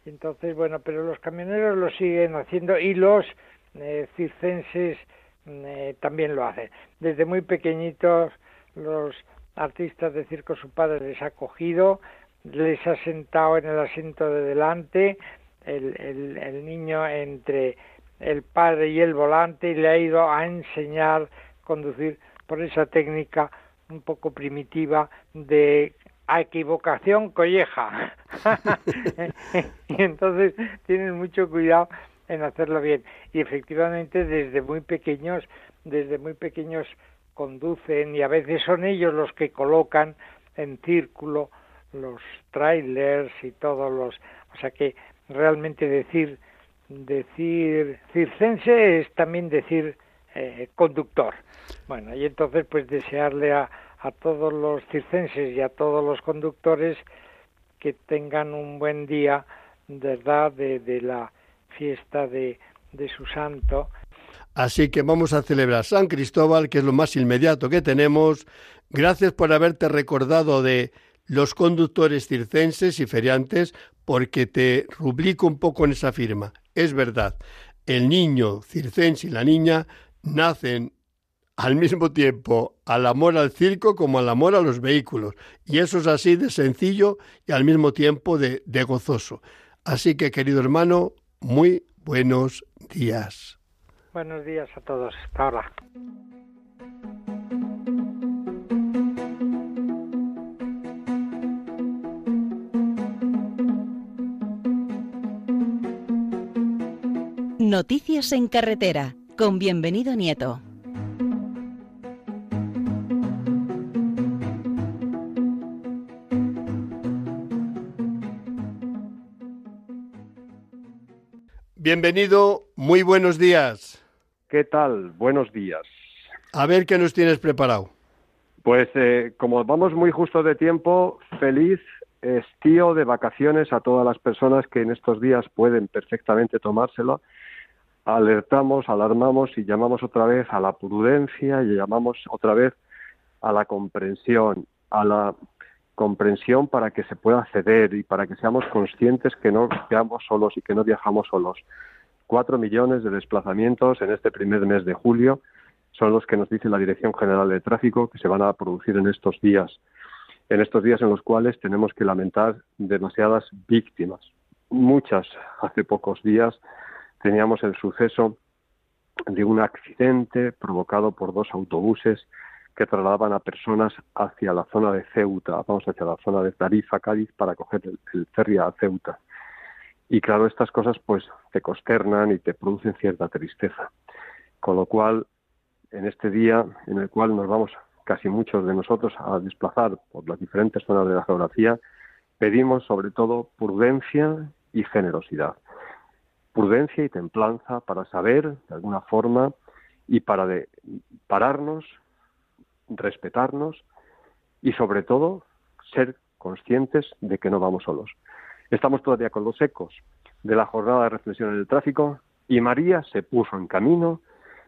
Entonces, bueno, pero los camioneros lo siguen haciendo y los eh, circenses mm, eh, también lo hacen. Desde muy pequeñitos los artistas de circo su padre les ha cogido, les ha sentado en el asiento de delante, el, el, el niño entre el padre y el volante y le ha ido a enseñar a conducir por esa técnica un poco primitiva de a equivocación colleja. <laughs> y entonces tienen mucho cuidado en hacerlo bien. Y efectivamente desde muy pequeños, desde muy pequeños conducen y a veces son ellos los que colocan en círculo los trailers y todos los, o sea que realmente decir decir circense es también decir eh, conductor. Bueno, y entonces pues desearle a, a todos los circenses y a todos los conductores que tengan un buen día, ¿verdad?, de, de la fiesta de, de su santo. Así que vamos a celebrar San Cristóbal, que es lo más inmediato que tenemos. Gracias por haberte recordado de los conductores circenses y feriantes, porque te rubrico un poco en esa firma. Es verdad, el niño circense y la niña nacen al mismo tiempo al amor al circo como al amor a los vehículos. Y eso es así de sencillo y al mismo tiempo de, de gozoso. Así que, querido hermano, muy buenos días. Buenos días a todos. Hasta. Noticias en carretera con bienvenido Nieto. Bienvenido, muy buenos días. ¿Qué tal? Buenos días. A ver qué nos tienes preparado. Pues eh, como vamos muy justo de tiempo, feliz estío de vacaciones a todas las personas que en estos días pueden perfectamente tomárselo. Alertamos, alarmamos y llamamos otra vez a la prudencia y llamamos otra vez a la comprensión, a la comprensión para que se pueda ceder y para que seamos conscientes que no viajamos solos y que no viajamos solos. Cuatro millones de desplazamientos en este primer mes de julio son los que nos dice la Dirección General de Tráfico que se van a producir en estos días, en estos días en los cuales tenemos que lamentar demasiadas víctimas. Muchas hace pocos días teníamos el suceso de un accidente provocado por dos autobuses que trasladaban a personas hacia la zona de Ceuta, vamos hacia la zona de Tarifa, Cádiz, para coger el, el ferry a Ceuta. Y claro, estas cosas pues te consternan y te producen cierta tristeza. Con lo cual, en este día en el cual nos vamos casi muchos de nosotros a desplazar por las diferentes zonas de la geografía, pedimos sobre todo prudencia y generosidad. Prudencia y templanza para saber, de alguna forma, y para de, pararnos respetarnos y sobre todo ser conscientes de que no vamos solos. Estamos todavía con los ecos de la jornada de reflexión en el tráfico y María se puso en camino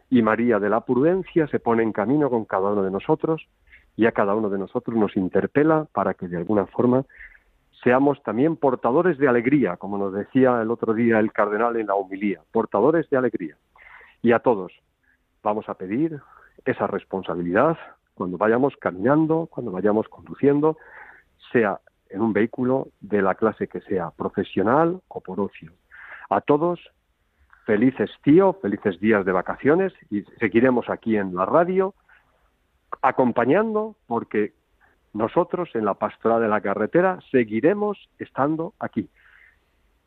y María de la prudencia se pone en camino con cada uno de nosotros y a cada uno de nosotros nos interpela para que de alguna forma seamos también portadores de alegría, como nos decía el otro día el cardenal en la homilía, portadores de alegría. Y a todos vamos a pedir esa responsabilidad cuando vayamos caminando, cuando vayamos conduciendo, sea en un vehículo de la clase que sea, profesional o por ocio. A todos, felices tío, felices días de vacaciones y seguiremos aquí en la radio acompañando porque nosotros en la pastoral de la carretera seguiremos estando aquí.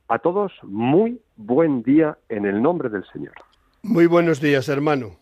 A todos, muy buen día en el nombre del Señor. Muy buenos días, hermano.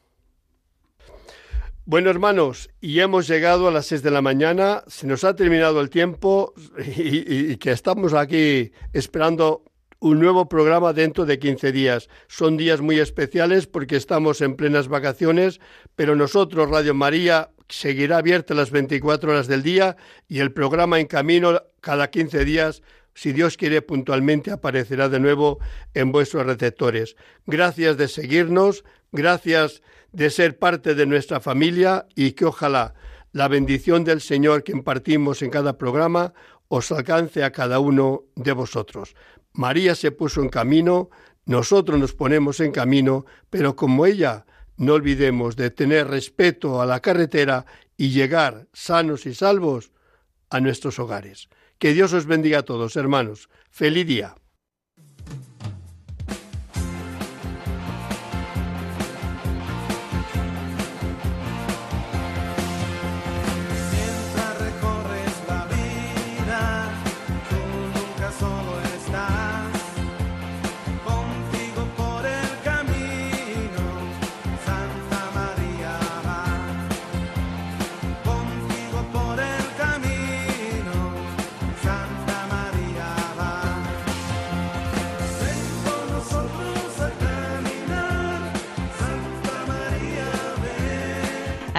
Bueno, hermanos, y hemos llegado a las seis de la mañana, se nos ha terminado el tiempo <laughs> y, y, que estamos aquí esperando un nuevo programa dentro de 15 días. Son días muy especiales porque estamos en plenas vacaciones, pero nosotros, Radio María, seguirá abierta las 24 horas del día y el programa en camino cada 15 días si Dios quiere, puntualmente aparecerá de nuevo en vuestros receptores. Gracias de seguirnos, gracias de ser parte de nuestra familia y que ojalá la bendición del Señor que impartimos en cada programa os alcance a cada uno de vosotros. María se puso en camino, nosotros nos ponemos en camino, pero como ella, no olvidemos de tener respeto a la carretera y llegar sanos y salvos a nuestros hogares. Que Dios os bendiga a todos, hermanos. Feliz día.